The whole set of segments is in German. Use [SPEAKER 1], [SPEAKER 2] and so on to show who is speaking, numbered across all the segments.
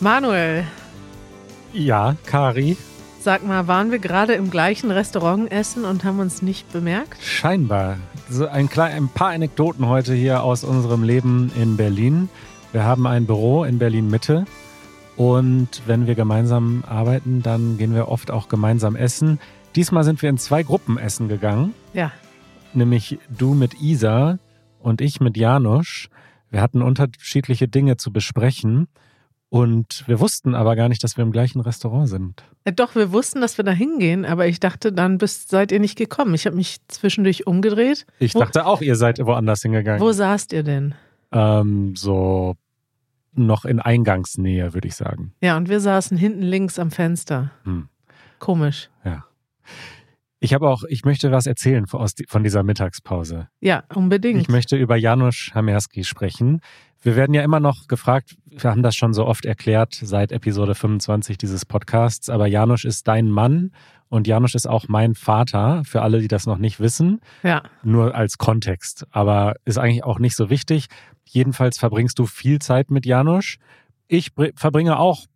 [SPEAKER 1] Manuel,
[SPEAKER 2] Ja, Kari,
[SPEAKER 1] sag mal, waren wir gerade im gleichen Restaurant essen und haben uns nicht bemerkt?
[SPEAKER 2] scheinbar. So ein, klein, ein paar Anekdoten heute hier aus unserem Leben in Berlin. Wir haben ein Büro in Berlin Mitte und wenn wir gemeinsam arbeiten, dann gehen wir oft auch gemeinsam essen. Diesmal sind wir in zwei Gruppen essen gegangen,
[SPEAKER 1] Ja.
[SPEAKER 2] nämlich du mit Isa und ich mit Janusz. Wir hatten unterschiedliche Dinge zu besprechen und wir wussten aber gar nicht, dass wir im gleichen Restaurant sind.
[SPEAKER 1] Äh, Doch, wir wussten, dass wir da hingehen, aber ich dachte, dann bist, seid ihr nicht gekommen. Ich habe mich zwischendurch umgedreht.
[SPEAKER 2] Ich
[SPEAKER 1] Wo-
[SPEAKER 2] dachte auch, ihr seid woanders hingegangen.
[SPEAKER 1] Wo saßt ihr denn?
[SPEAKER 2] Ähm, so noch in Eingangsnähe, würde ich sagen.
[SPEAKER 1] Ja, und wir saßen hinten links am Fenster.
[SPEAKER 2] Hm.
[SPEAKER 1] Komisch.
[SPEAKER 2] Ja. Ich habe auch, ich möchte was erzählen von, aus, von dieser Mittagspause.
[SPEAKER 1] Ja, unbedingt.
[SPEAKER 2] Ich möchte über Janusz Hamerski sprechen. Wir werden ja immer noch gefragt, wir haben das schon so oft erklärt seit Episode 25 dieses Podcasts, aber Janusz ist dein Mann und Janusz ist auch mein Vater, für alle, die das noch nicht wissen.
[SPEAKER 1] ja,
[SPEAKER 2] nur als Kontext, aber ist eigentlich auch nicht so wichtig. Jedenfalls verbringst du viel Zeit mit Janusz. Ich br- verbringe auch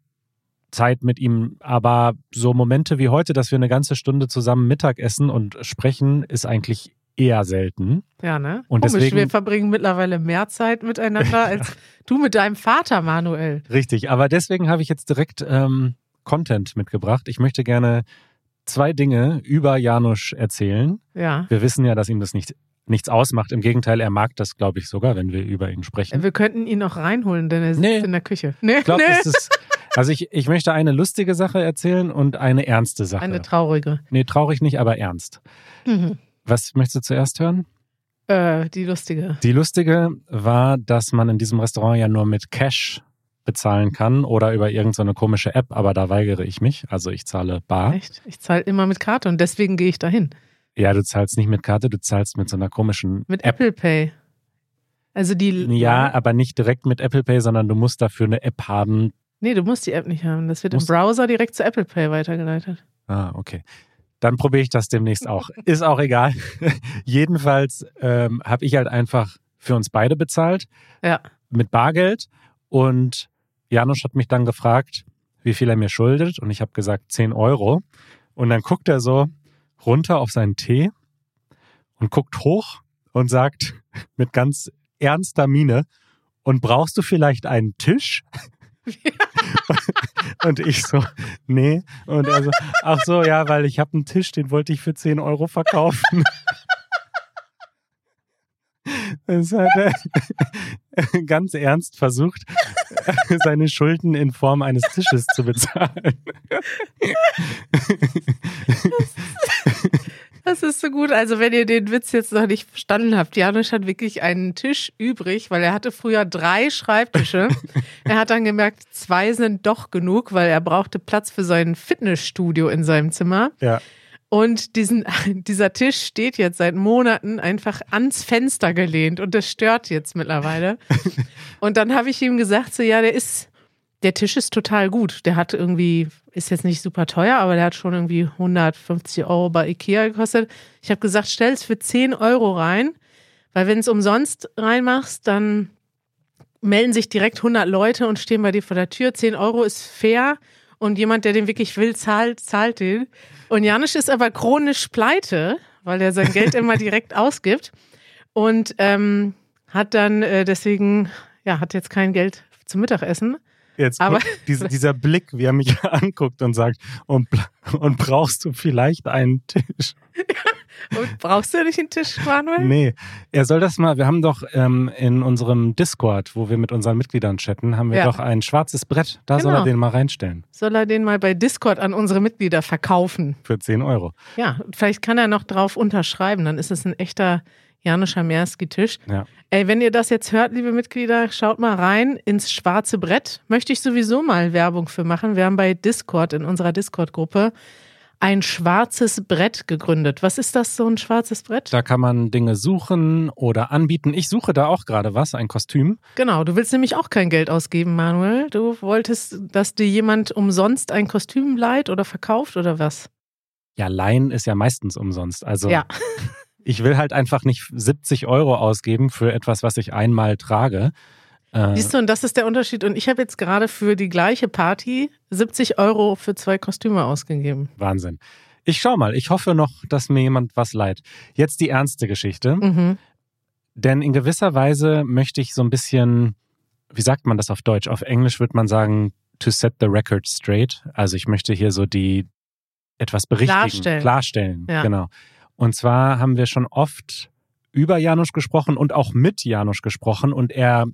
[SPEAKER 2] Zeit mit ihm, aber so Momente wie heute, dass wir eine ganze Stunde zusammen Mittag essen und sprechen, ist eigentlich eher selten.
[SPEAKER 1] ja, ne?
[SPEAKER 2] Und
[SPEAKER 1] Komisch,
[SPEAKER 2] deswegen-
[SPEAKER 1] wir verbringen mittlerweile mehr Zeit miteinander als du mit deinem Vater, Manuel.
[SPEAKER 2] Richtig, aber deswegen habe ich jetzt direkt ähm, Content mitgebracht. Ich möchte gerne zwei Dinge über Janusz erzählen.
[SPEAKER 1] Ja.
[SPEAKER 2] Wir wissen ja, dass ihm das nicht, nichts ausmacht. Im Gegenteil, er mag das, glaube ich, sogar, wenn wir über ihn sprechen.
[SPEAKER 1] Wir könnten ihn auch reinholen, denn er sitzt
[SPEAKER 2] Nee.
[SPEAKER 1] in der Küche. Nee,
[SPEAKER 2] Ich glaube,
[SPEAKER 1] nee.
[SPEAKER 2] das ist. Also ich, ich möchte eine lustige Sache erzählen und eine ernste Sache.
[SPEAKER 1] Eine traurige.
[SPEAKER 2] nee, traurig nicht, aber ernst.
[SPEAKER 1] Mhm.
[SPEAKER 2] Was möchtest du zuerst hören?
[SPEAKER 1] Äh, die lustige.
[SPEAKER 2] Die lustige war, dass man in diesem Restaurant ja nur mit Cash bezahlen kann oder über irgendeine so komische App, aber da weigere ich mich. Also ich zahle bar.
[SPEAKER 1] Echt? Ich zahle immer mit Karte und deswegen gehe ich dahin.
[SPEAKER 2] Ja, du zahlst nicht mit Karte, du zahlst mit so einer komischen
[SPEAKER 1] Mit
[SPEAKER 2] App.
[SPEAKER 1] Apple Pay. Also die.
[SPEAKER 2] Ja, aber nicht direkt mit Apple Pay, sondern du musst dafür eine App haben.
[SPEAKER 1] Nee, du musst die App nicht haben. Das wird
[SPEAKER 2] Musst-
[SPEAKER 1] im Browser direkt zu Apple Pay weitergeleitet.
[SPEAKER 2] Ah, okay. Dann probiere ich das demnächst auch. Ist auch egal. Jedenfalls ähm, habe ich halt einfach für uns beide bezahlt
[SPEAKER 1] Ja.
[SPEAKER 2] mit Bargeld und Janusz hat mich dann gefragt, wie viel er mir schuldet und ich habe gesagt 10 Euro und dann guckt er so runter auf seinen Tee und guckt hoch und sagt mit ganz ernster Miene und brauchst du vielleicht einen Tisch? Und ich so, nee. Und er so, ach so, ja, weil ich habe einen Tisch, den wollte ich für 10 Euro verkaufen. Das hat er ganz ernst versucht, seine Schulden in Form eines Tisches zu bezahlen.
[SPEAKER 1] Das ist so gut. Also, wenn ihr den Witz jetzt noch nicht verstanden habt, Janusz hat wirklich einen Tisch übrig, weil er hatte früher drei Schreibtische. er hat dann gemerkt, zwei sind doch genug, weil er brauchte Platz für sein Fitnessstudio in seinem Zimmer.
[SPEAKER 2] Ja.
[SPEAKER 1] Und diesen, dieser Tisch steht jetzt seit Monaten einfach ans Fenster gelehnt und das stört jetzt mittlerweile. Und dann habe ich ihm gesagt, so ja, der ist, der Tisch ist total gut. Der hat irgendwie, ist jetzt nicht super teuer, aber der hat schon irgendwie 150 Euro bei Ikea gekostet. Ich habe gesagt, stell es für 10 Euro rein, weil wenn es umsonst reinmachst, dann melden sich direkt 100 Leute und stehen bei dir vor der Tür. 10 Euro ist fair und jemand, der den wirklich will, zahlt, zahlt den. Und Janusz ist aber chronisch pleite, weil er sein Geld immer direkt ausgibt und ähm, hat dann äh, deswegen, ja, hat jetzt kein Geld zum Mittagessen.
[SPEAKER 2] Jetzt
[SPEAKER 1] Aber-
[SPEAKER 2] dieser, dieser Blick, wie er mich anguckt und sagt, und, und brauchst du vielleicht einen Tisch?
[SPEAKER 1] Und brauchst du nicht einen Tisch, Manuel?
[SPEAKER 2] Nee, er soll das mal, wir haben doch ähm, in unserem Discord, wo wir mit unseren Mitgliedern chatten, haben wir
[SPEAKER 1] Ja.
[SPEAKER 2] doch ein schwarzes Brett. Da soll er
[SPEAKER 1] Genau.
[SPEAKER 2] den mal reinstellen.
[SPEAKER 1] Soll er den mal bei Discord an unsere Mitglieder verkaufen?
[SPEAKER 2] Für 10 Euro.
[SPEAKER 1] Ja, vielleicht kann er noch drauf unterschreiben, dann ist es ein echter Janusz Hamerski-Tisch.
[SPEAKER 2] Ja.
[SPEAKER 1] Ey, wenn ihr das jetzt hört, liebe Mitglieder, schaut mal rein ins schwarze Brett. Möchte ich sowieso mal Werbung für machen. Wir haben bei Discord, in unserer Discord-Gruppe, ein schwarzes Brett gegründet. Was ist das, so ein schwarzes Brett?
[SPEAKER 2] Da kann man Dinge suchen oder anbieten. Ich suche da auch gerade was, ein Kostüm.
[SPEAKER 1] Genau, du willst nämlich auch kein Geld ausgeben, Manuel. Du wolltest, dass dir jemand umsonst ein Kostüm leiht oder verkauft oder was?
[SPEAKER 2] Ja, Leihen ist ja meistens umsonst. Also
[SPEAKER 1] Ja.
[SPEAKER 2] ich will halt einfach nicht 70 Euro ausgeben für etwas, was ich einmal trage. Äh,
[SPEAKER 1] Siehst du, und das ist der Unterschied. Und ich habe jetzt gerade für die gleiche Party 70 Euro für zwei Kostüme ausgegeben.
[SPEAKER 2] Wahnsinn. Ich schau mal, ich hoffe noch, dass mir jemand was leiht. Jetzt die ernste Geschichte.
[SPEAKER 1] Mhm.
[SPEAKER 2] Denn in gewisser Weise möchte ich so ein bisschen, wie sagt man das auf Deutsch? Auf Englisch würde man sagen, to set the record straight. Also ich möchte hier so die etwas berichtigen,
[SPEAKER 1] Klarstellen.
[SPEAKER 2] klarstellen.
[SPEAKER 1] Ja.
[SPEAKER 2] Genau. Und zwar haben wir schon oft über Janusz gesprochen und auch mit Janusz gesprochen und er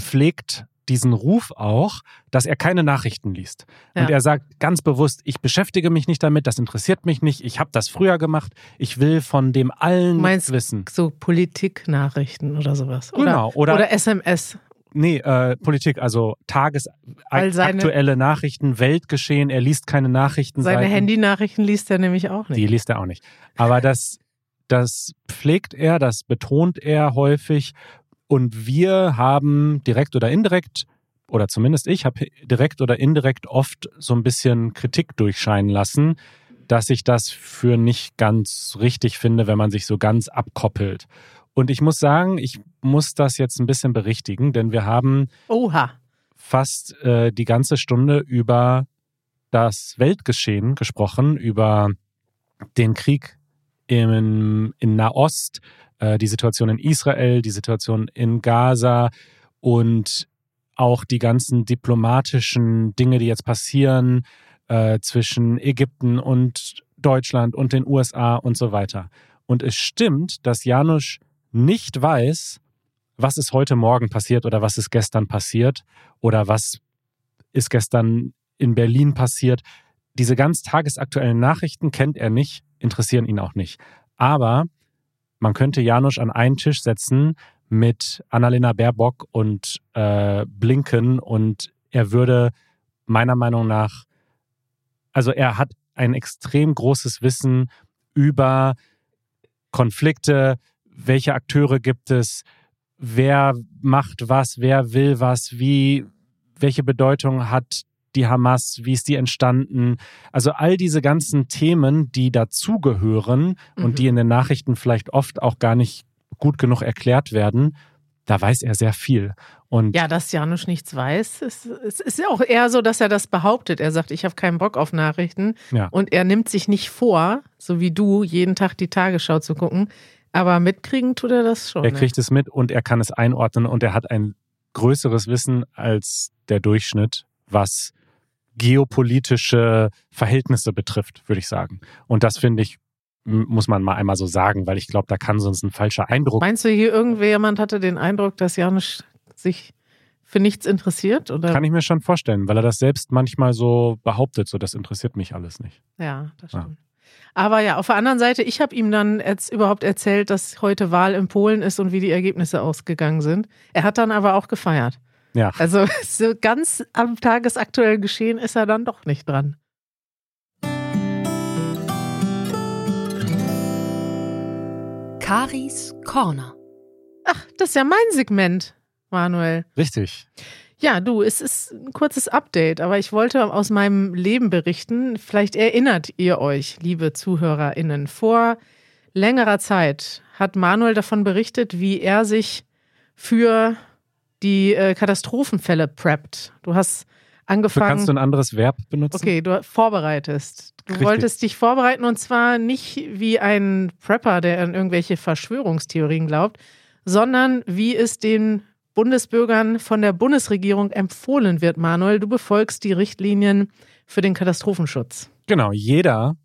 [SPEAKER 2] pflegt diesen Ruf auch, dass er keine Nachrichten liest.
[SPEAKER 1] Ja.
[SPEAKER 2] Und er sagt ganz bewusst, ich beschäftige mich nicht damit, das interessiert mich nicht, ich habe das früher gemacht, ich will von dem allen
[SPEAKER 1] meinst
[SPEAKER 2] wissen.
[SPEAKER 1] so Politiknachrichten oder sowas. Oder,
[SPEAKER 2] Genau, oder-
[SPEAKER 1] oder SMS.
[SPEAKER 2] Nee, äh, Politik, also tagesaktuelle Nachrichten, Weltgeschehen, er liest keine Nachrichten.
[SPEAKER 1] Seine Handynachrichten liest er nämlich auch nicht.
[SPEAKER 2] Die liest er auch nicht. Aber das, das pflegt er, das betont er häufig. Und wir haben direkt oder indirekt, oder zumindest ich habe direkt oder indirekt oft so ein bisschen Kritik durchscheinen lassen, dass ich das für nicht ganz richtig finde, wenn man sich so ganz abkoppelt. Und ich muss sagen, ich muss das jetzt ein bisschen berichtigen, denn wir haben
[SPEAKER 1] Oha.
[SPEAKER 2] fast äh, die ganze Stunde über das Weltgeschehen gesprochen, über den Krieg im, in Nahost, äh, die Situation in Israel, die Situation in Gaza und auch die ganzen diplomatischen Dinge, die jetzt passieren äh, zwischen Ägypten und Deutschland und den USA und so weiter. Und es stimmt, dass Janusz nicht weiß, was ist heute Morgen passiert oder was ist gestern passiert oder was ist gestern in Berlin passiert. Diese ganz tagesaktuellen Nachrichten kennt er nicht, interessieren ihn auch nicht. Aber man könnte Janusz an einen Tisch setzen mit Annalena Baerbock und äh, Blinken und er würde meiner Meinung nach, also er hat ein extrem großes Wissen über Konflikte, welche Akteure gibt es, wer macht was, wer will was, wie, welche Bedeutung hat die Hamas, wie ist die entstanden? Also all diese ganzen Themen, die dazugehören
[SPEAKER 1] Mhm.
[SPEAKER 2] und die in den Nachrichten vielleicht oft auch gar nicht gut genug erklärt werden, da weiß er sehr viel. Und
[SPEAKER 1] Ja, dass Janusz nichts weiß, es, es ist ja auch eher so, dass er das behauptet. Er sagt, ich habe keinen Bock auf Nachrichten.
[SPEAKER 2] Ja.
[SPEAKER 1] Und er nimmt sich nicht vor, so wie du, jeden Tag die Tagesschau zu gucken. Aber mitkriegen tut er das schon.
[SPEAKER 2] er
[SPEAKER 1] ne?
[SPEAKER 2] kriegt es mit und er kann es einordnen und er hat ein größeres Wissen als der Durchschnitt, was geopolitische Verhältnisse betrifft, würde ich sagen. Und das finde ich, muss man mal einmal so sagen, weil ich glaube, da kann sonst ein falscher Eindruck.
[SPEAKER 1] Meinst du, hier irgendjemand hatte den Eindruck, dass Janusz sich für nichts interessiert? Oder?
[SPEAKER 2] Kann ich mir schon vorstellen, weil er das selbst manchmal so behauptet, so das interessiert mich alles nicht.
[SPEAKER 1] Ja, das
[SPEAKER 2] Ja.
[SPEAKER 1] Aber ja, auf der anderen Seite, ich habe ihm dann jetzt überhaupt erzählt, dass heute Wahl in Polen ist und wie die Ergebnisse ausgegangen sind. Er hat dann aber auch gefeiert.
[SPEAKER 2] Ja.
[SPEAKER 1] Also so ganz am tagesaktuellen Geschehen ist er dann doch nicht dran.
[SPEAKER 3] Karis Corner.
[SPEAKER 1] Ach, das ist ja mein Segment, Manuel.
[SPEAKER 2] Richtig.
[SPEAKER 1] Ja, du, es ist ein kurzes Update, aber ich wollte aus meinem Leben berichten. Vielleicht erinnert ihr euch, liebe ZuhörerInnen, vor längerer Zeit hat Manuel davon berichtet, wie er sich für die äh, Katastrophenfälle preppt. Du hast angefangen.
[SPEAKER 2] kannst du ein anderes Verb benutzen?
[SPEAKER 1] Okay, du vorbereitest. Du
[SPEAKER 2] Richtig.
[SPEAKER 1] wolltest dich vorbereiten und zwar nicht wie ein Prepper, der an irgendwelche Verschwörungstheorien glaubt, sondern wie es den Bundesbürgern von der Bundesregierung empfohlen wird, Manuel. Du befolgst die Richtlinien für den Katastrophenschutz.
[SPEAKER 2] Genau, jeder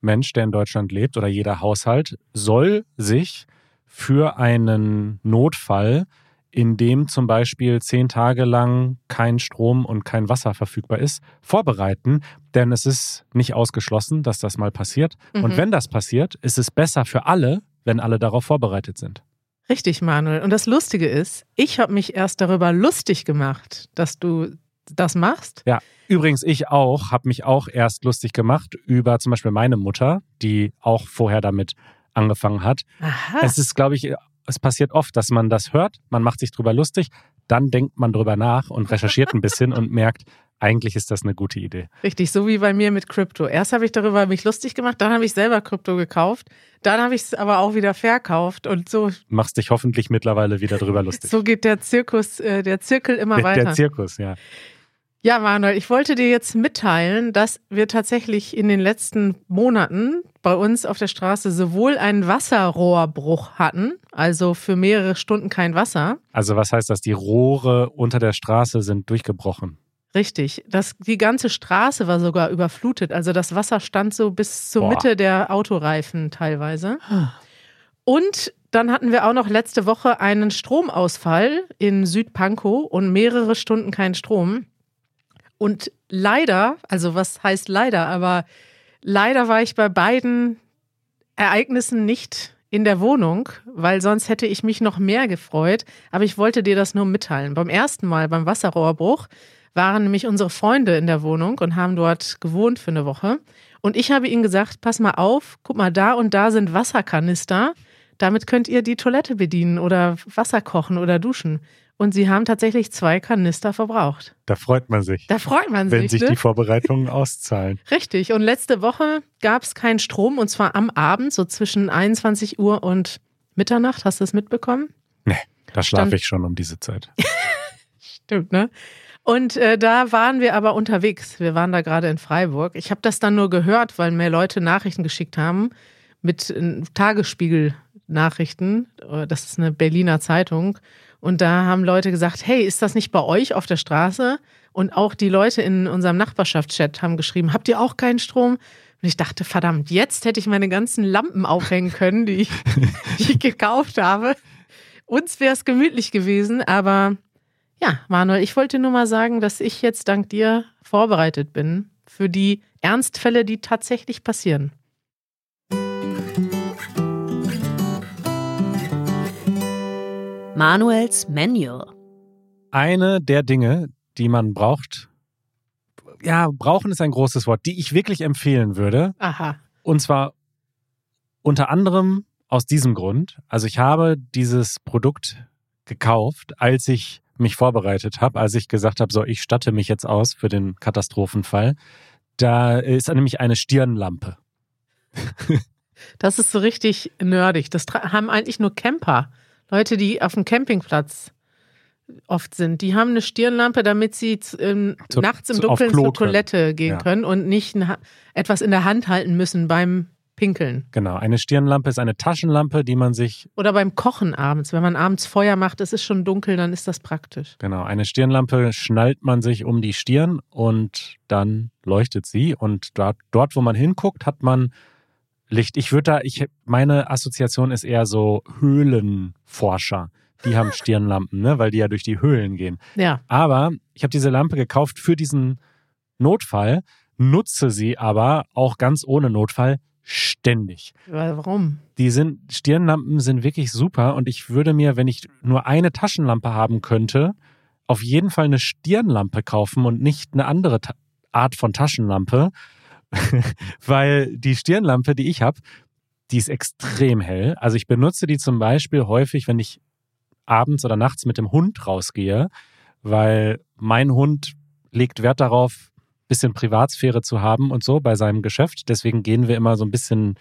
[SPEAKER 2] Mensch, der in Deutschland lebt oder jeder Haushalt soll sich für einen Notfall, in dem zum Beispiel zehn Tage lang kein Strom und kein Wasser verfügbar ist, vorbereiten. Denn es ist nicht ausgeschlossen, dass das mal passiert. Und
[SPEAKER 1] Mhm.
[SPEAKER 2] wenn das passiert, ist es besser für alle, wenn alle darauf vorbereitet sind.
[SPEAKER 1] Richtig, Manuel. Und das Lustige ist, ich habe mich erst darüber lustig gemacht, dass du das machst.
[SPEAKER 2] Ja, übrigens ich auch, habe mich auch erst lustig gemacht über zum Beispiel meine Mutter, die auch vorher damit angefangen hat.
[SPEAKER 1] Aha.
[SPEAKER 2] Es ist, glaube ich, es passiert oft, dass man das hört, man macht sich drüber lustig, dann denkt man drüber nach und recherchiert ein bisschen und merkt, eigentlich ist das eine gute Idee.
[SPEAKER 1] Richtig, so wie bei mir mit Krypto. Erst habe ich darüber mich lustig gemacht, dann habe ich selber Krypto gekauft, dann habe ich es aber auch wieder verkauft und so.
[SPEAKER 2] Machst dich hoffentlich mittlerweile wieder drüber lustig.
[SPEAKER 1] So geht der Zirkus, äh, der Zirkel immer
[SPEAKER 2] der,
[SPEAKER 1] weiter.
[SPEAKER 2] der Zirkus, ja.
[SPEAKER 1] Ja, Manuel, ich wollte dir jetzt mitteilen, dass wir tatsächlich in den letzten Monaten bei uns auf der Straße sowohl einen Wasserrohrbruch hatten, also für mehrere Stunden kein Wasser.
[SPEAKER 2] Also was heißt das? Die Rohre unter der Straße sind durchgebrochen.
[SPEAKER 1] Richtig. Das, die ganze Straße war sogar überflutet. Also das Wasser stand so bis zur
[SPEAKER 2] Boah.
[SPEAKER 1] Mitte der Autoreifen teilweise. Und dann hatten wir auch noch letzte Woche einen Stromausfall in Südpankow und mehrere Stunden kein Strom. Und leider, also was heißt leider, aber leider war ich bei beiden Ereignissen nicht in der Wohnung, weil sonst hätte ich mich noch mehr gefreut. Aber ich wollte dir das nur mitteilen. Beim ersten Mal, beim Wasserrohrbruch, waren nämlich unsere Freunde in der Wohnung und haben dort gewohnt für eine Woche. Und ich habe ihnen gesagt, pass mal auf, guck mal, da und da sind Wasserkanister. Damit könnt ihr die Toilette bedienen oder Wasser kochen oder duschen. Und sie haben tatsächlich zwei Kanister verbraucht.
[SPEAKER 2] Da freut man sich,
[SPEAKER 1] Da freut man
[SPEAKER 2] wenn
[SPEAKER 1] sich.
[SPEAKER 2] sich
[SPEAKER 1] ne?
[SPEAKER 2] die Vorbereitungen auszahlen.
[SPEAKER 1] Richtig. Und letzte Woche gab es keinen Strom und zwar am Abend, so zwischen 21 Uhr und Mitternacht. Hast du es mitbekommen?
[SPEAKER 2] Nee, da schlafe ich schon um diese Zeit.
[SPEAKER 1] Stimmt, ne? Und äh, da waren wir aber unterwegs. Wir waren da gerade in Freiburg. Ich habe das dann nur gehört, weil mir Leute Nachrichten geschickt haben mit äh, Tagesspiegel-Nachrichten. Äh, Das ist eine Berliner Zeitung. Und da haben Leute gesagt, hey, ist das nicht bei euch auf der Straße? Und auch die Leute in unserem Nachbarschaftschat haben geschrieben, habt ihr auch keinen Strom? Und ich dachte, verdammt, jetzt hätte ich meine ganzen Lampen aufhängen können, die ich, die ich gekauft habe. Uns wäre es gemütlich gewesen, aber ja, Manuel, ich wollte nur mal sagen, dass ich jetzt dank dir vorbereitet bin für die Ernstfälle, die tatsächlich passieren.
[SPEAKER 3] Manuels Manual.
[SPEAKER 2] Eine der Dinge, die man braucht, ja, brauchen ist ein großes Wort, die ich wirklich empfehlen würde.
[SPEAKER 1] Aha.
[SPEAKER 2] Und zwar unter anderem aus diesem Grund. Also ich habe dieses Produkt gekauft, als ich mich vorbereitet habe, als ich gesagt habe, so, ich statte mich jetzt aus für den Katastrophenfall. Da ist nämlich eine Stirnlampe.
[SPEAKER 1] Das ist so richtig nerdig. Das haben eigentlich nur Camper. Leute, die auf dem Campingplatz oft sind. Die haben eine Stirnlampe, damit sie ähm,
[SPEAKER 2] Zu-
[SPEAKER 1] nachts im
[SPEAKER 2] zu-
[SPEAKER 1] Dunkeln zur
[SPEAKER 2] können.
[SPEAKER 1] Toilette gehen
[SPEAKER 2] Ja.
[SPEAKER 1] können und nicht etwas in der Hand halten müssen beim Pinkeln.
[SPEAKER 2] Genau, eine Stirnlampe ist eine Taschenlampe, die man sich,
[SPEAKER 1] Oder beim Kochen abends. Wenn man abends Feuer macht, es ist schon dunkel, dann ist das praktisch.
[SPEAKER 2] genau, eine Stirnlampe schnallt man sich um die Stirn und dann leuchtet sie. Und dort, dort wo man hinguckt, hat man Licht. Ich würde da, ich, meine Assoziation ist eher so Höhlenforscher. Die haben Stirnlampen, ne, weil die ja durch die Höhlen gehen.
[SPEAKER 1] Ja.
[SPEAKER 2] Aber ich habe diese Lampe gekauft für diesen Notfall, nutze sie aber auch ganz ohne Notfall ständig.
[SPEAKER 1] Warum?
[SPEAKER 2] Die sind, Stirnlampen sind wirklich super und ich würde mir, wenn ich nur eine Taschenlampe haben könnte, auf jeden Fall eine Stirnlampe kaufen und nicht eine andere Ta Art von Taschenlampe, weil die Stirnlampe, die ich habe, die ist extrem hell. Also ich benutze die zum Beispiel häufig, wenn ich abends oder nachts mit dem Hund rausgehe, weil mein Hund legt Wert darauf, bisschen Privatsphäre zu haben und so bei seinem Geschäft. Deswegen gehen wir immer so ein bisschen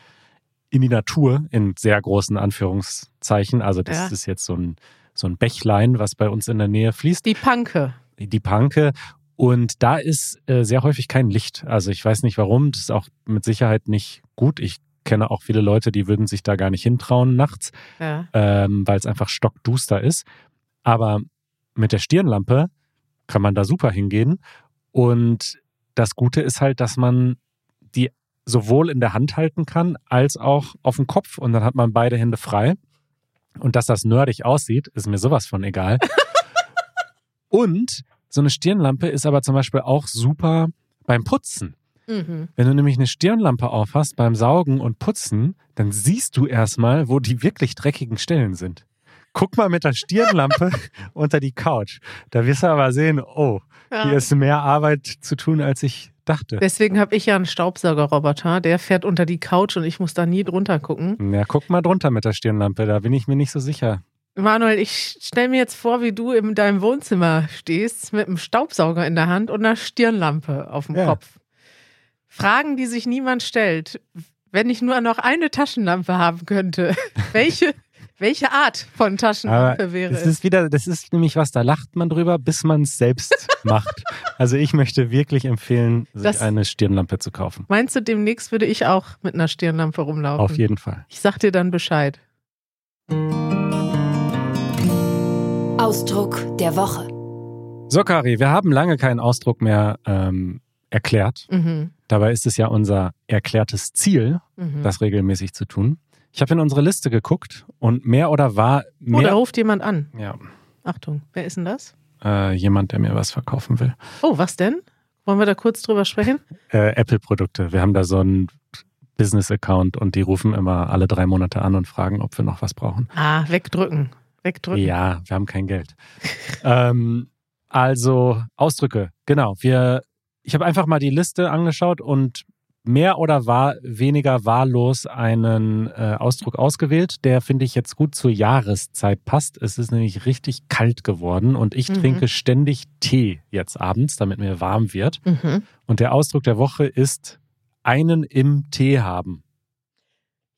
[SPEAKER 2] in die Natur, in sehr großen Anführungszeichen. Also das
[SPEAKER 1] Ja.
[SPEAKER 2] ist jetzt so ein, so ein Bächlein, was bei uns in der Nähe fließt,
[SPEAKER 1] Die Panke.
[SPEAKER 2] die Panke. Und da ist äh, sehr häufig kein Licht. Also ich weiß nicht warum, das ist auch mit Sicherheit nicht gut. Ich kenne auch viele Leute, die würden sich da gar nicht hintrauen nachts
[SPEAKER 1] Ja.
[SPEAKER 2] ähm, weil es einfach stockduster ist. Aber mit der Stirnlampe kann man da super hingehen. Und das Gute ist halt, dass man die sowohl in der Hand halten kann, als auch auf dem Kopf. Und dann hat man beide Hände frei. Und dass das nerdig aussieht, ist mir sowas von egal. Und so eine Stirnlampe ist aber zum Beispiel auch super beim Putzen.
[SPEAKER 1] Mhm.
[SPEAKER 2] Wenn du nämlich eine Stirnlampe aufhast beim Saugen und Putzen, dann siehst du erstmal, wo die wirklich dreckigen Stellen sind. Guck mal mit der Stirnlampe unter die Couch. Da wirst du aber sehen, oh,
[SPEAKER 1] Ja.
[SPEAKER 2] hier ist mehr Arbeit zu tun, als ich dachte.
[SPEAKER 1] Deswegen habe ich ja einen Staubsaugerroboter, der fährt unter die Couch und ich muss da nie drunter gucken.
[SPEAKER 2] Ja, guck mal drunter mit der Stirnlampe, da bin ich mir nicht so sicher.
[SPEAKER 1] Manuel, ich stelle mir jetzt vor, wie du in deinem Wohnzimmer stehst mit einem Staubsauger in der Hand und einer Stirnlampe auf dem
[SPEAKER 2] Ja.
[SPEAKER 1] Kopf. Fragen, die sich niemand stellt. Wenn ich nur noch eine Taschenlampe haben könnte, welche, welche Art von Taschenlampe
[SPEAKER 2] Aber
[SPEAKER 1] wäre
[SPEAKER 2] das
[SPEAKER 1] es?
[SPEAKER 2] ist wieder, das ist nämlich was, da lacht man drüber, bis man es selbst macht. Also ich möchte wirklich empfehlen, sich
[SPEAKER 1] Das-
[SPEAKER 2] eine Stirnlampe zu kaufen.
[SPEAKER 1] Meinst du, demnächst würde ich auch mit einer Stirnlampe rumlaufen?
[SPEAKER 2] Auf jeden Fall.
[SPEAKER 1] Ich sag dir dann Bescheid.
[SPEAKER 3] Ausdruck der Woche.
[SPEAKER 2] So, Kari, wir haben lange keinen Ausdruck mehr ähm, erklärt.
[SPEAKER 1] Mhm.
[SPEAKER 2] Dabei ist es ja unser erklärtes Ziel,
[SPEAKER 1] Mhm.
[SPEAKER 2] das regelmäßig zu tun. Ich habe in unsere Liste geguckt und mehr oder war
[SPEAKER 1] Oh, da
[SPEAKER 2] mehr
[SPEAKER 1] ruft jemand an.
[SPEAKER 2] ja,
[SPEAKER 1] Achtung, wer ist denn das?
[SPEAKER 2] äh, jemand, der mir was verkaufen will.
[SPEAKER 1] Oh, was denn? Wollen wir da kurz drüber sprechen?
[SPEAKER 2] Äh, Apple-Produkte. Wir haben da so einen Business-Account und die rufen immer alle drei Monate an und fragen, ob wir noch was brauchen.
[SPEAKER 1] Ah, wegdrücken. Wegdrücken.
[SPEAKER 2] Ja, wir haben kein Geld. ähm, also Ausdrücke, genau. Wir, ich habe einfach mal die Liste angeschaut und mehr oder war, weniger wahllos einen äh, Ausdruck ausgewählt, der finde ich jetzt gut zur Jahreszeit passt. Es ist nämlich richtig kalt geworden und ich
[SPEAKER 1] Mhm.
[SPEAKER 2] trinke ständig Tee jetzt abends, damit mir warm wird.
[SPEAKER 1] Mhm.
[SPEAKER 2] Und der Ausdruck der Woche ist einen im Tee haben.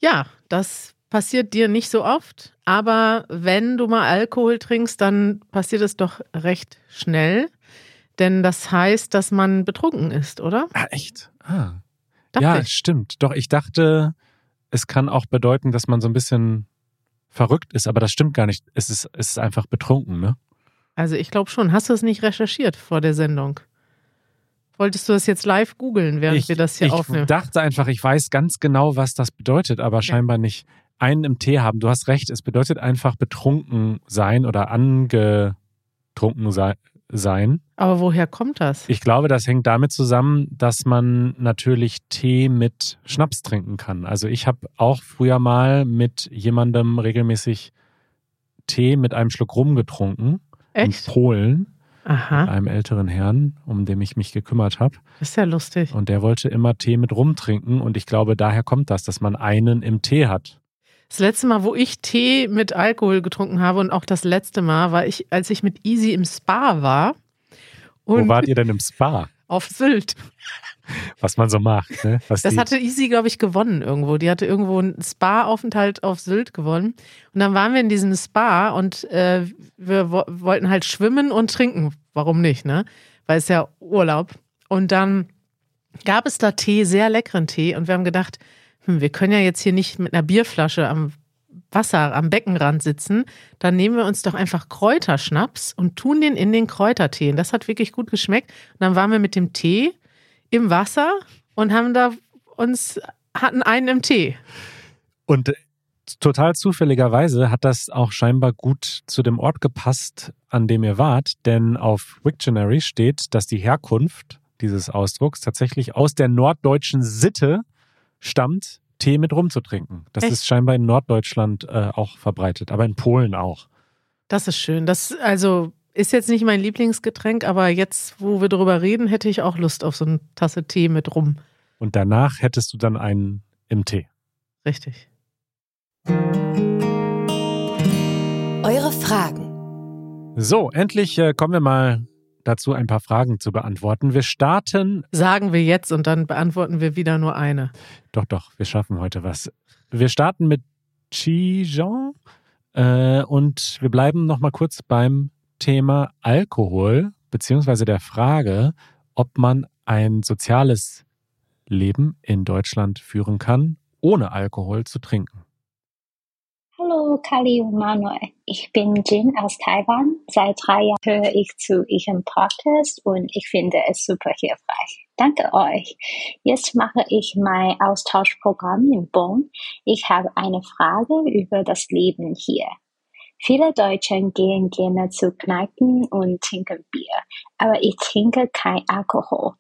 [SPEAKER 1] Ja, das passiert dir nicht so oft, aber wenn du mal Alkohol trinkst, dann passiert es doch recht schnell. Denn das heißt, dass man betrunken ist, oder?
[SPEAKER 2] Ah, echt? Ah.
[SPEAKER 1] Dachte
[SPEAKER 2] ja,
[SPEAKER 1] ich.
[SPEAKER 2] stimmt. Doch, ich dachte, es kann auch bedeuten, dass man so ein bisschen verrückt ist, aber das stimmt gar nicht. Es ist, es ist einfach betrunken, ne?
[SPEAKER 1] Also ich glaube schon. Hast du es nicht recherchiert vor der Sendung? Wolltest du das jetzt live googeln, während
[SPEAKER 2] ich
[SPEAKER 1] wir das hier
[SPEAKER 2] ich
[SPEAKER 1] aufnehmen?
[SPEAKER 2] dachte einfach, ich weiß ganz genau, was das bedeutet, aber scheinbar nicht. Einen im Tee haben. Du hast recht, es bedeutet einfach betrunken sein oder angetrunken sei, sein.
[SPEAKER 1] Aber woher kommt das?
[SPEAKER 2] Ich glaube, das hängt damit zusammen, dass man natürlich Tee mit Schnaps trinken kann. Also ich habe auch früher mal mit jemandem regelmäßig Tee mit einem Schluck Rum getrunken.
[SPEAKER 1] Echt?
[SPEAKER 2] In Polen,
[SPEAKER 1] Aha,
[SPEAKER 2] einem älteren Herrn, um den ich mich gekümmert habe.
[SPEAKER 1] ist ja lustig.
[SPEAKER 2] Und der wollte immer Tee mit Rum trinken. Und ich glaube, daher kommt das, dass man einen im Tee hat.
[SPEAKER 1] Das letzte Mal, wo ich Tee mit Alkohol getrunken habe und auch das letzte Mal, war ich, als ich mit Easy im Spa war.
[SPEAKER 2] Wo wart ihr denn im Spa?
[SPEAKER 1] auf Sylt.
[SPEAKER 2] Was man so macht. Ne? Was
[SPEAKER 1] Das
[SPEAKER 2] die-
[SPEAKER 1] hatte Easy, glaube ich, gewonnen irgendwo. Die hatte irgendwo einen Spa-Aufenthalt auf Sylt gewonnen. Und dann waren wir in diesem Spa und äh, wir wo wollten halt schwimmen und trinken. Warum nicht, ne? Weil es ja Urlaub. Und dann gab es da Tee, sehr leckeren Tee. Und wir haben gedacht, hm, wir können ja jetzt hier nicht mit einer Bierflasche am Wasser, am Beckenrand sitzen. Dann nehmen wir uns doch einfach Kräuterschnaps und tun den in den Kräutertee. Und das hat wirklich gut geschmeckt. Und dann waren wir mit dem Tee im Wasser und haben da uns, hatten einen im Tee.
[SPEAKER 2] Und total zufälligerweise hat das auch scheinbar gut zu dem Ort gepasst, an dem ihr wart, denn auf Wiktionary steht, dass die Herkunft dieses Ausdrucks tatsächlich aus der norddeutschen Sitte stammt, Tee mit Rum zu trinken. Das
[SPEAKER 1] Echt?
[SPEAKER 2] ist scheinbar in Norddeutschland äh, auch verbreitet, aber in Polen auch.
[SPEAKER 1] Das ist schön. Das also ist jetzt nicht mein Lieblingsgetränk, aber jetzt, wo wir drüber reden, hätte ich auch Lust auf so eine Tasse Tee mit rum.
[SPEAKER 2] Und danach hättest du dann einen im Tee.
[SPEAKER 1] Richtig.
[SPEAKER 3] Eure Fragen.
[SPEAKER 2] So, endlich äh, kommen wir mal dazu, ein paar Fragen zu beantworten. Wir starten
[SPEAKER 1] Sagen wir jetzt und dann beantworten wir wieder nur eine.
[SPEAKER 2] Doch, doch, wir schaffen heute was. Wir starten mit Chijon äh, und wir bleiben noch mal kurz beim Thema Alkohol, beziehungsweise der Frage, ob man ein soziales Leben in Deutschland führen kann, ohne Alkohol zu trinken.
[SPEAKER 4] Hallo Kali und Manuel, ich bin Jin aus Taiwan. Seit drei Jahren höre ich zu Ihrem Podcast und ich finde es super hilfreich. Danke euch. Jetzt mache ich mein Austauschprogramm in Bonn. Ich habe eine Frage über das Leben hier. Viele Deutsche gehen gerne zu Kneipen und trinken Bier, aber ich trinke kein Alkohol.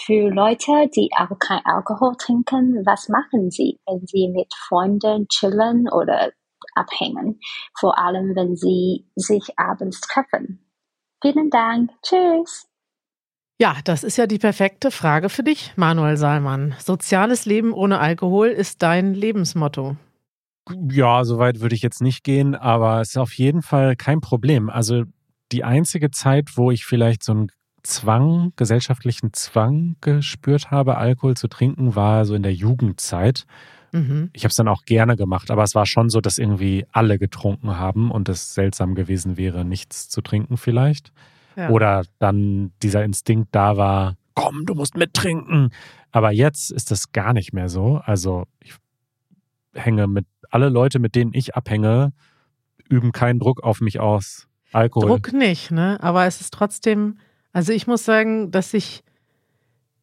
[SPEAKER 4] Für Leute, die auch kein Alkohol trinken, was machen sie, wenn sie mit Freunden chillen oder abhängen? Vor allem, wenn sie sich abends treffen. Vielen Dank. Tschüss.
[SPEAKER 1] Ja, das ist ja die perfekte Frage für dich, Manuel Salmann. Soziales Leben ohne Alkohol ist dein Lebensmotto.
[SPEAKER 2] Ja, so weit würde ich jetzt nicht gehen, aber es ist auf jeden Fall kein Problem. Also die einzige Zeit, wo ich vielleicht so einen Zwang, gesellschaftlichen Zwang gespürt habe, Alkohol zu trinken, war so in der Jugendzeit.
[SPEAKER 1] Mhm.
[SPEAKER 2] Ich habe es dann auch gerne gemacht, aber es war schon so, dass irgendwie alle getrunken haben und es seltsam gewesen wäre, nichts zu trinken vielleicht.
[SPEAKER 1] Ja.
[SPEAKER 2] Oder dann dieser Instinkt da war, komm, du musst mittrinken. Aber jetzt ist das gar nicht mehr so. Also ich hänge mit, alle Leute, mit denen ich abhänge, üben keinen Druck auf mich aus. Alkohol.
[SPEAKER 1] Druck nicht, ne? Aber es ist trotzdem, also ich muss sagen, dass ich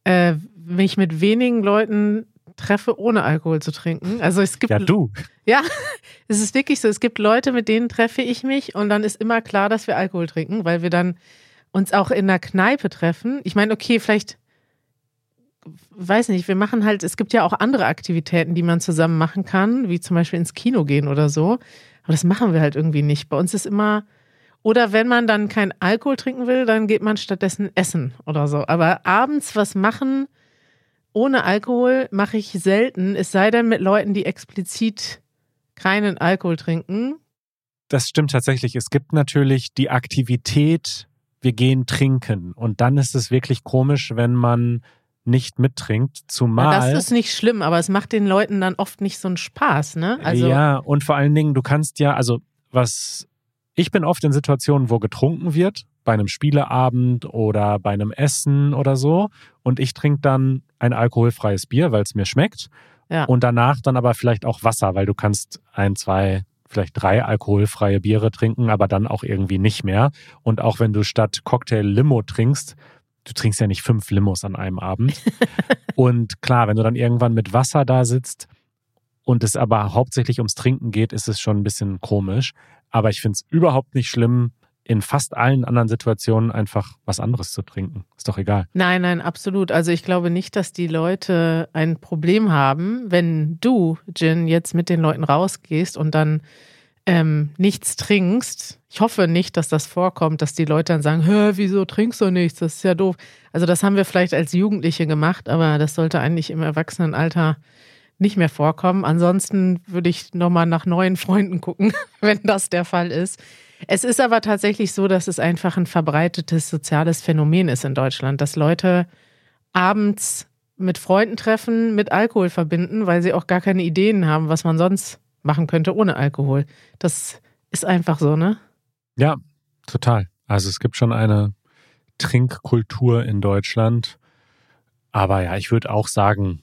[SPEAKER 1] äh, mich mit wenigen Leuten treffe, ohne Alkohol zu trinken. Also es gibt
[SPEAKER 2] Ja, du.
[SPEAKER 1] Ja, es ist wirklich so. Es gibt Leute, mit denen treffe ich mich und dann ist immer klar, dass wir Alkohol trinken, weil wir dann uns auch in der Kneipe treffen. Ich meine, okay, vielleicht, weiß nicht, wir machen halt, es gibt ja auch andere Aktivitäten, die man zusammen machen kann, wie zum Beispiel ins Kino gehen oder so. Aber das machen wir halt irgendwie nicht. Bei uns ist immer, oder wenn man dann kein Alkohol trinken will, dann geht man stattdessen essen oder so. Aber abends was machen ohne Alkohol mache ich selten, es sei denn mit Leuten, die explizit keinen Alkohol trinken.
[SPEAKER 2] Das stimmt tatsächlich. Es gibt natürlich die Aktivität, wir gehen trinken. Und dann ist es wirklich komisch, wenn man nicht mittrinkt. Zumal.
[SPEAKER 1] Das ist nicht schlimm, aber es macht den Leuten dann oft nicht so einen Spaß, ne? Also,
[SPEAKER 2] ja, und vor allen Dingen, du kannst ja, also was, ich bin oft in Situationen, wo getrunken wird, bei einem Spieleabend oder bei einem Essen oder so. Und ich trinke dann ein alkoholfreies Bier, weil es mir schmeckt.
[SPEAKER 1] Ja.
[SPEAKER 2] Und danach dann aber vielleicht auch Wasser, weil du kannst ein, zwei, vielleicht drei alkoholfreie Biere trinken, aber dann auch irgendwie nicht mehr. Und auch wenn du statt Cocktail Limo trinkst, du trinkst ja nicht fünf Limos an einem Abend. und klar, wenn du dann irgendwann mit Wasser da sitzt und es aber hauptsächlich ums Trinken geht, ist es schon ein bisschen komisch. Aber ich finde es überhaupt nicht schlimm, in fast allen anderen Situationen einfach was anderes zu trinken. Ist doch egal.
[SPEAKER 1] Nein, nein, absolut. Also ich glaube nicht, dass die Leute ein Problem haben, wenn du, Jin, jetzt mit den Leuten rausgehst und dann ähm, nichts trinkst. Ich hoffe nicht, dass das vorkommt, dass die Leute dann sagen, Hä, wieso trinkst du nichts? Das ist ja doof. Also das haben wir vielleicht als Jugendliche gemacht, aber das sollte eigentlich im Erwachsenenalter nicht mehr vorkommen. Ansonsten würde ich nochmal nach neuen Freunden gucken, wenn das der Fall ist. Es ist aber tatsächlich so, dass es einfach ein verbreitetes soziales Phänomen ist in Deutschland, dass Leute abends mit Freunden treffen, mit Alkohol verbinden, weil sie auch gar keine Ideen haben, was man sonst machen könnte ohne Alkohol. Das ist einfach so, ne?
[SPEAKER 2] Ja, total. Also es gibt schon eine Trinkkultur in Deutschland. Aber ja, ich würde auch sagen,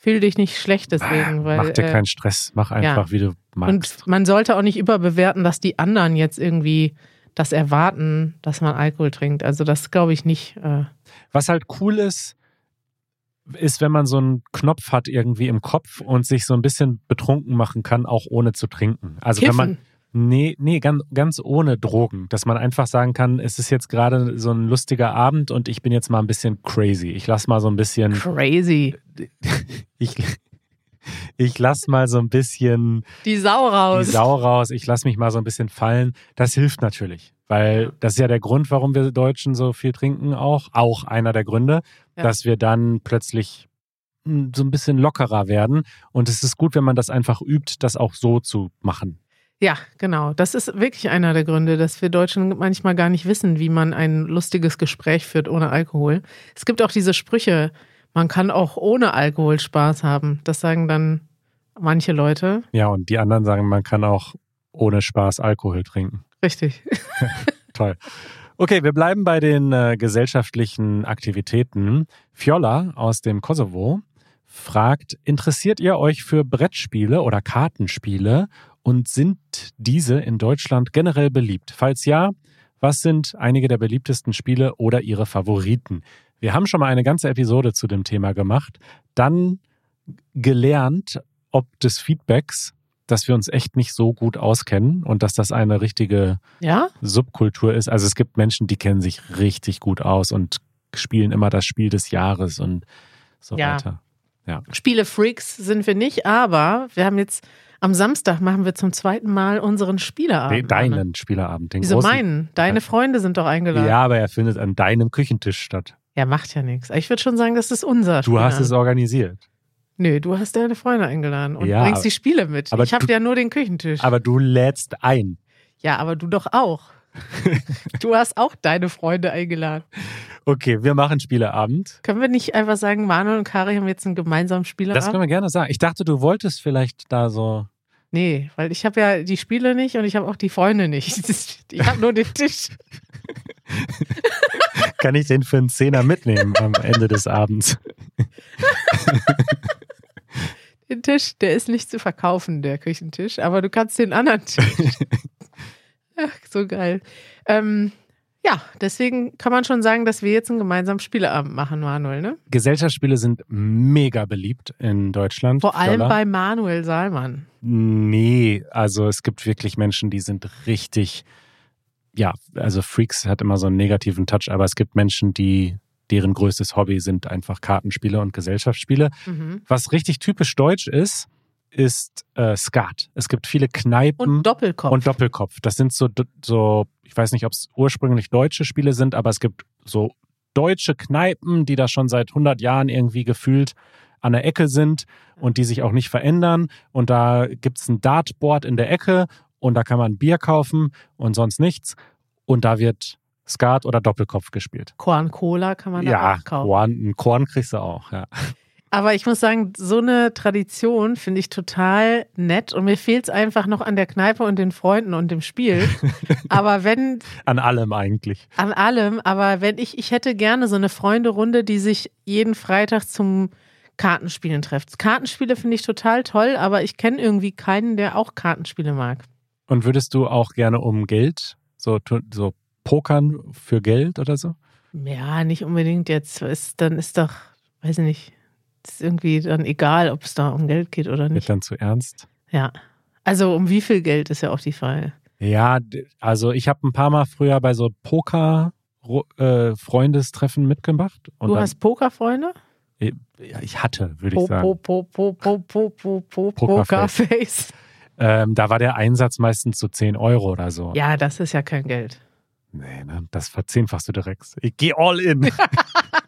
[SPEAKER 1] Fühl dich nicht schlecht deswegen, weil.
[SPEAKER 2] mach dir
[SPEAKER 1] äh,
[SPEAKER 2] keinen Stress, mach einfach, wie du magst.
[SPEAKER 1] Und man sollte auch nicht überbewerten, dass die anderen jetzt irgendwie das erwarten, dass man Alkohol trinkt. Also das glaube ich nicht. Äh,
[SPEAKER 2] Was halt cool ist, ist, wenn man so einen Knopf hat irgendwie im Kopf und sich so ein bisschen betrunken machen kann, auch ohne zu trinken. Also wenn man,
[SPEAKER 1] kiffen.
[SPEAKER 2] Nee, nee, ganz, ganz ohne Drogen, dass man einfach sagen kann, es ist jetzt gerade so ein lustiger Abend und ich bin jetzt mal ein bisschen crazy. Ich lass mal so ein bisschen,
[SPEAKER 1] Crazy.
[SPEAKER 2] ich, ich lass mal so ein bisschen
[SPEAKER 1] Die Sau raus.
[SPEAKER 2] die Sau raus, ich lass mich mal so ein bisschen fallen. Das hilft natürlich, weil das ist ja der Grund, warum wir Deutschen so viel trinken auch. Auch einer der Gründe,
[SPEAKER 1] Ja.
[SPEAKER 2] dass wir dann plötzlich so ein bisschen lockerer werden. Und es ist gut, wenn man das einfach übt, das auch so zu machen.
[SPEAKER 1] Ja, genau. Das ist wirklich einer der Gründe, dass wir Deutschen manchmal gar nicht wissen, wie man ein lustiges Gespräch führt ohne Alkohol. Es gibt auch diese Sprüche, man kann auch ohne Alkohol Spaß haben. Das sagen dann manche Leute.
[SPEAKER 2] Ja, und die anderen sagen, man kann auch ohne Spaß Alkohol trinken.
[SPEAKER 1] Richtig.
[SPEAKER 2] Toll. Okay, wir bleiben bei den äh, gesellschaftlichen Aktivitäten. Fjolla aus dem Kosovo fragt, interessiert ihr euch für Brettspiele oder Kartenspiele und sind diese in Deutschland generell beliebt? Falls ja, was sind einige der beliebtesten Spiele oder ihre Favoriten? Wir haben schon mal eine ganze Episode zu dem Thema gemacht, dann gelernt, ob des Feedbacks, dass wir uns echt nicht so gut auskennen und dass das eine richtige
[SPEAKER 1] Ja?
[SPEAKER 2] Subkultur ist. Also es gibt Menschen, die kennen sich richtig gut aus und spielen immer das Spiel des Jahres und so
[SPEAKER 1] Ja.
[SPEAKER 2] weiter.
[SPEAKER 1] Spiele-Freaks sind wir nicht, aber wir haben jetzt am Samstag machen wir zum zweiten Mal unseren Spieleabend.
[SPEAKER 2] Nee, deinen Spieleabend, den
[SPEAKER 1] Wieso
[SPEAKER 2] großen.
[SPEAKER 1] meinen? Deine Freunde sind doch eingeladen.
[SPEAKER 2] Ja, aber er findet an deinem Küchentisch statt.
[SPEAKER 1] Ja, macht ja nichts. Ich würde schon sagen, das ist unser
[SPEAKER 2] Du hast es organisiert.
[SPEAKER 1] Nö, du hast deine Freunde eingeladen und
[SPEAKER 2] Ja,
[SPEAKER 1] bringst die Spiele mit.
[SPEAKER 2] aber
[SPEAKER 1] ich habe ja nur den Küchentisch.
[SPEAKER 2] Aber du lädst ein.
[SPEAKER 1] ja, aber du doch auch. du hast auch deine Freunde eingeladen.
[SPEAKER 2] Okay, wir machen Spieleabend.
[SPEAKER 1] Können wir nicht einfach sagen, Manuel und Kari haben jetzt einen gemeinsamen
[SPEAKER 2] Das
[SPEAKER 1] Spieleabend?
[SPEAKER 2] können wir gerne sagen. Ich dachte, du wolltest vielleicht da so.
[SPEAKER 1] Nee, weil ich habe ja die Spiele nicht und ich habe auch die Freunde nicht. Ich habe nur den Tisch.
[SPEAKER 2] Kann ich den für einen Zehner mitnehmen am Ende des Abends?
[SPEAKER 1] Den Tisch, der ist nicht zu verkaufen, der Küchentisch, aber du kannst den anderen Tisch. Ach, so geil. Ähm, ja, deswegen kann man schon sagen, dass wir jetzt einen gemeinsamen Spieleabend machen, Manuel, ne?
[SPEAKER 2] Gesellschaftsspiele sind mega beliebt in Deutschland.
[SPEAKER 1] Vor allem
[SPEAKER 2] Viola.
[SPEAKER 1] bei Manuel Salman.
[SPEAKER 2] Nee, also es gibt wirklich Menschen, die sind richtig, ja, also Freaks hat immer so einen negativen Touch, aber es gibt Menschen, die, deren größtes Hobby sind einfach Kartenspiele und Gesellschaftsspiele.
[SPEAKER 1] Mhm.
[SPEAKER 2] Was richtig typisch deutsch ist, ist äh, Skat. Es gibt viele Kneipen
[SPEAKER 1] Und Doppelkopf.
[SPEAKER 2] und Doppelkopf. Das sind so, so ich weiß nicht, ob es ursprünglich deutsche Spiele sind, aber es gibt so deutsche Kneipen, die da schon seit 100 Jahren irgendwie gefühlt an der Ecke sind und die sich auch nicht verändern. Und da gibt es ein Dartboard in der Ecke und da kann man Bier kaufen und sonst nichts. Und da wird Skat oder Doppelkopf gespielt.
[SPEAKER 1] Korn Cola kann man da
[SPEAKER 2] Ja,
[SPEAKER 1] auch kaufen.
[SPEAKER 2] Korn, ein Korn kriegst du auch, ja.
[SPEAKER 1] Aber ich muss sagen, so eine Tradition finde ich total nett und mir fehlt es einfach noch an der Kneipe und den Freunden und dem Spiel. aber wenn,
[SPEAKER 2] An allem eigentlich.
[SPEAKER 1] an allem, aber wenn ich, ich hätte gerne so eine Freunde-Runde, die sich jeden Freitag zum Kartenspielen trifft. Kartenspiele finde ich total toll, aber ich kenne irgendwie keinen, der auch Kartenspiele mag.
[SPEAKER 2] Und würdest du auch gerne um Geld, so, so pokern für Geld oder so?
[SPEAKER 1] Ja, nicht unbedingt jetzt. Ist, dann ist doch, weiß ich nicht, ist irgendwie dann egal, ob es da um Geld geht oder
[SPEAKER 2] Wird
[SPEAKER 1] nicht.
[SPEAKER 2] dann zu ernst?
[SPEAKER 1] Ja. Also um wie viel Geld ist ja auch die Frage.
[SPEAKER 2] Ja, also ich habe ein paar Mal früher bei so Poker äh, mitgemacht.
[SPEAKER 1] Du
[SPEAKER 2] dann,
[SPEAKER 1] hast Pokerfreunde?
[SPEAKER 2] ja, ich hatte, würde ich sagen.
[SPEAKER 1] po, po, po, po, po, po, po,
[SPEAKER 2] Pokerface.
[SPEAKER 1] Pokerface.
[SPEAKER 2] Ähm, da war der Einsatz meistens so 10 Euro oder so.
[SPEAKER 1] Ja, das ist ja kein Geld.
[SPEAKER 2] Nee, ne, das verzehnfachst du direkt. Ich gehe all in.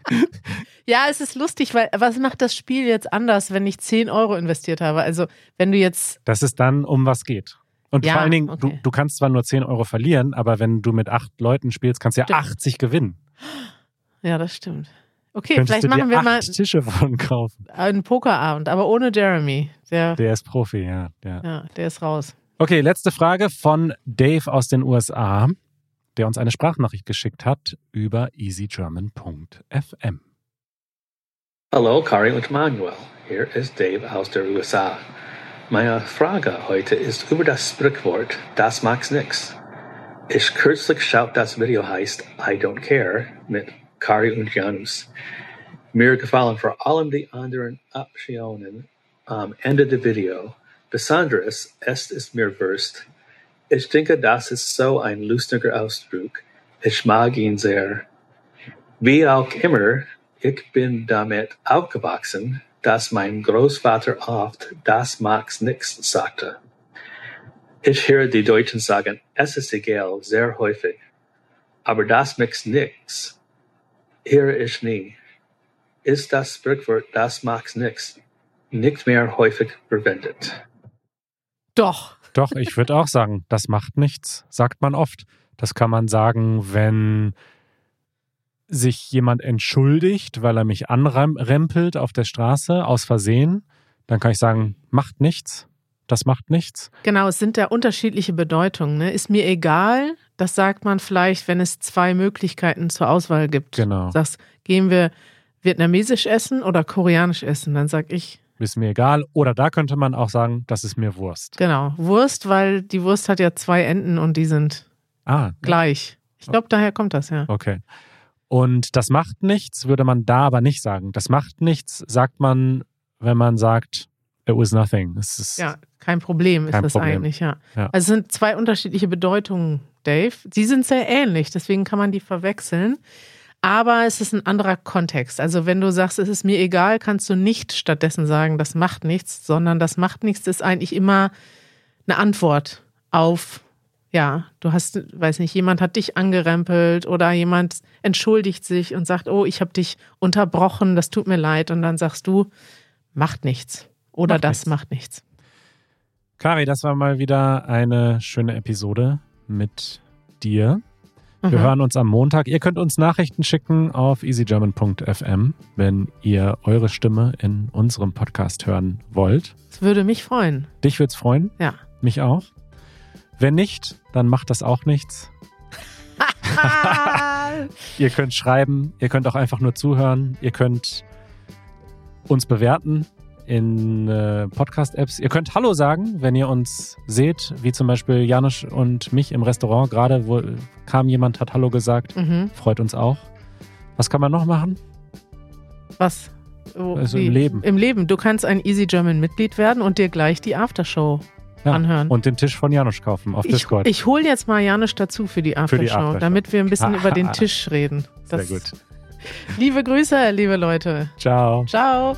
[SPEAKER 1] Ja, es ist lustig, weil was macht das Spiel jetzt anders, wenn ich 10 Euro investiert habe? Also, wenn du jetzt,
[SPEAKER 2] Das ist dann, um was geht. Und
[SPEAKER 1] Ja,
[SPEAKER 2] vor allen Dingen, du,
[SPEAKER 1] okay.
[SPEAKER 2] du kannst zwar nur 10 Euro verlieren, aber wenn du mit acht Leuten spielst, kannst du ja
[SPEAKER 1] Stimmt.
[SPEAKER 2] 80 gewinnen.
[SPEAKER 1] ja, das stimmt. Okay,
[SPEAKER 2] Könntest
[SPEAKER 1] vielleicht
[SPEAKER 2] du
[SPEAKER 1] machen wir
[SPEAKER 2] acht
[SPEAKER 1] mal
[SPEAKER 2] Tische von kaufen.
[SPEAKER 1] einen Pokerabend, aber ohne Jeremy. Der,
[SPEAKER 2] Der ist Profi, ja. ja.
[SPEAKER 1] ja, der ist raus.
[SPEAKER 2] Okay, letzte Frage von Dave aus den USA, der uns eine Sprachnachricht geschickt hat über easygerman.fm.
[SPEAKER 5] Hallo, Kari und Manuel. Hier ist Dave aus der USA. Meine Frage heute ist über das Sprichwort Das macht's nix. Ich kürzlich schaut das Video heißt I Don't Care mit Kari und Janus. Mir gefallen vor allem die anderen Optionen am Ende der Video. Besonders es ist mir Wurst. Ich denke, das ist so ein lustiger Ausdruck. Ich mag ihn sehr. Wie auch immer, ich bin damit aufgewachsen, dass mein Großvater oft das macht's nix sagte. Ich höre die Deutschen sagen, es ist egal, sehr häufig. Aber das macht's nix höre ich nie. Ist das Sprichwort, das macht's nix, nicht mehr häufig verwendet.
[SPEAKER 1] Doch.
[SPEAKER 2] Doch, ich würde auch sagen, das macht nichts, sagt man oft. Das kann man sagen, wenn sich jemand entschuldigt, weil er mich anrempelt auf der Straße aus Versehen. Dann kann ich sagen, macht nichts. Das macht nichts.
[SPEAKER 1] Genau, es sind ja unterschiedliche Bedeutungen. Ne? Ist mir egal, das sagt man vielleicht, wenn es zwei Möglichkeiten zur Auswahl gibt.
[SPEAKER 2] Genau.
[SPEAKER 1] Sagst, gehen wir vietnamesisch essen oder koreanisch essen? Dann sag ich,
[SPEAKER 2] Ist mir egal. Oder da könnte man auch sagen, das ist mir Wurst.
[SPEAKER 1] genau, Wurst, weil die Wurst hat ja zwei Enden und die sind
[SPEAKER 2] Ah,
[SPEAKER 1] gleich. Ich glaube, daher kommt das ja.
[SPEAKER 2] okay. Und das macht nichts, würde man da aber nicht sagen. Das macht nichts, sagt man, wenn man sagt, it was nothing. Es ist,
[SPEAKER 1] Ja, kein Problem ist
[SPEAKER 2] Kein
[SPEAKER 1] das
[SPEAKER 2] Problem.
[SPEAKER 1] eigentlich, ja.
[SPEAKER 2] Ja.
[SPEAKER 1] Also es sind zwei unterschiedliche Bedeutungen, Dave. Sie sind sehr ähnlich, deswegen kann man die verwechseln. Aber es ist ein anderer Kontext. Also wenn du sagst, es ist mir egal, kannst du nicht stattdessen sagen, das macht nichts, sondern das macht nichts ist eigentlich immer eine Antwort auf, ja, du hast, weiß nicht, jemand hat dich angerempelt oder jemand entschuldigt sich und sagt, oh, ich habe dich unterbrochen, das tut mir leid. Und dann sagst du, macht nichts. Oder
[SPEAKER 2] Macht
[SPEAKER 1] das
[SPEAKER 2] nichts.
[SPEAKER 1] macht nichts.
[SPEAKER 2] Kari, das war mal wieder eine schöne Episode mit dir. Wir
[SPEAKER 1] Mhm.
[SPEAKER 2] hören uns am Montag. Ihr könnt uns Nachrichten schicken auf easygerman.fm, wenn ihr eure Stimme in unserem Podcast hören wollt.
[SPEAKER 1] Das würde mich freuen.
[SPEAKER 2] Dich wird's freuen,
[SPEAKER 1] Ja.
[SPEAKER 2] mich auch. Wenn nicht, dann macht das auch nichts. Ihr könnt schreiben, ihr könnt auch einfach nur zuhören, ihr könnt uns bewerten in äh, Podcast-Apps. Ihr könnt Hallo sagen, wenn ihr uns seht, wie zum Beispiel Janusz und mich im Restaurant. Gerade wo kam jemand, hat Hallo gesagt.
[SPEAKER 1] mhm.
[SPEAKER 2] Freut uns auch. Was kann man noch machen?
[SPEAKER 1] Was? Wo-
[SPEAKER 2] Also
[SPEAKER 1] wie?
[SPEAKER 2] im Leben.
[SPEAKER 1] Im Leben. Du kannst ein Easy German Mitglied werden und dir gleich die Aftershow
[SPEAKER 2] Ja,
[SPEAKER 1] anhören.
[SPEAKER 2] Und den Tisch von Janusz kaufen auf
[SPEAKER 1] ich
[SPEAKER 2] Discord.
[SPEAKER 1] ich hole jetzt mal Janusz dazu für die Aftershow,
[SPEAKER 2] die Aftershow.
[SPEAKER 1] damit wir ein bisschen über den Tisch reden.
[SPEAKER 2] Sehr gut.
[SPEAKER 1] Liebe Grüße, liebe Leute.
[SPEAKER 2] Ciao.
[SPEAKER 1] Ciao.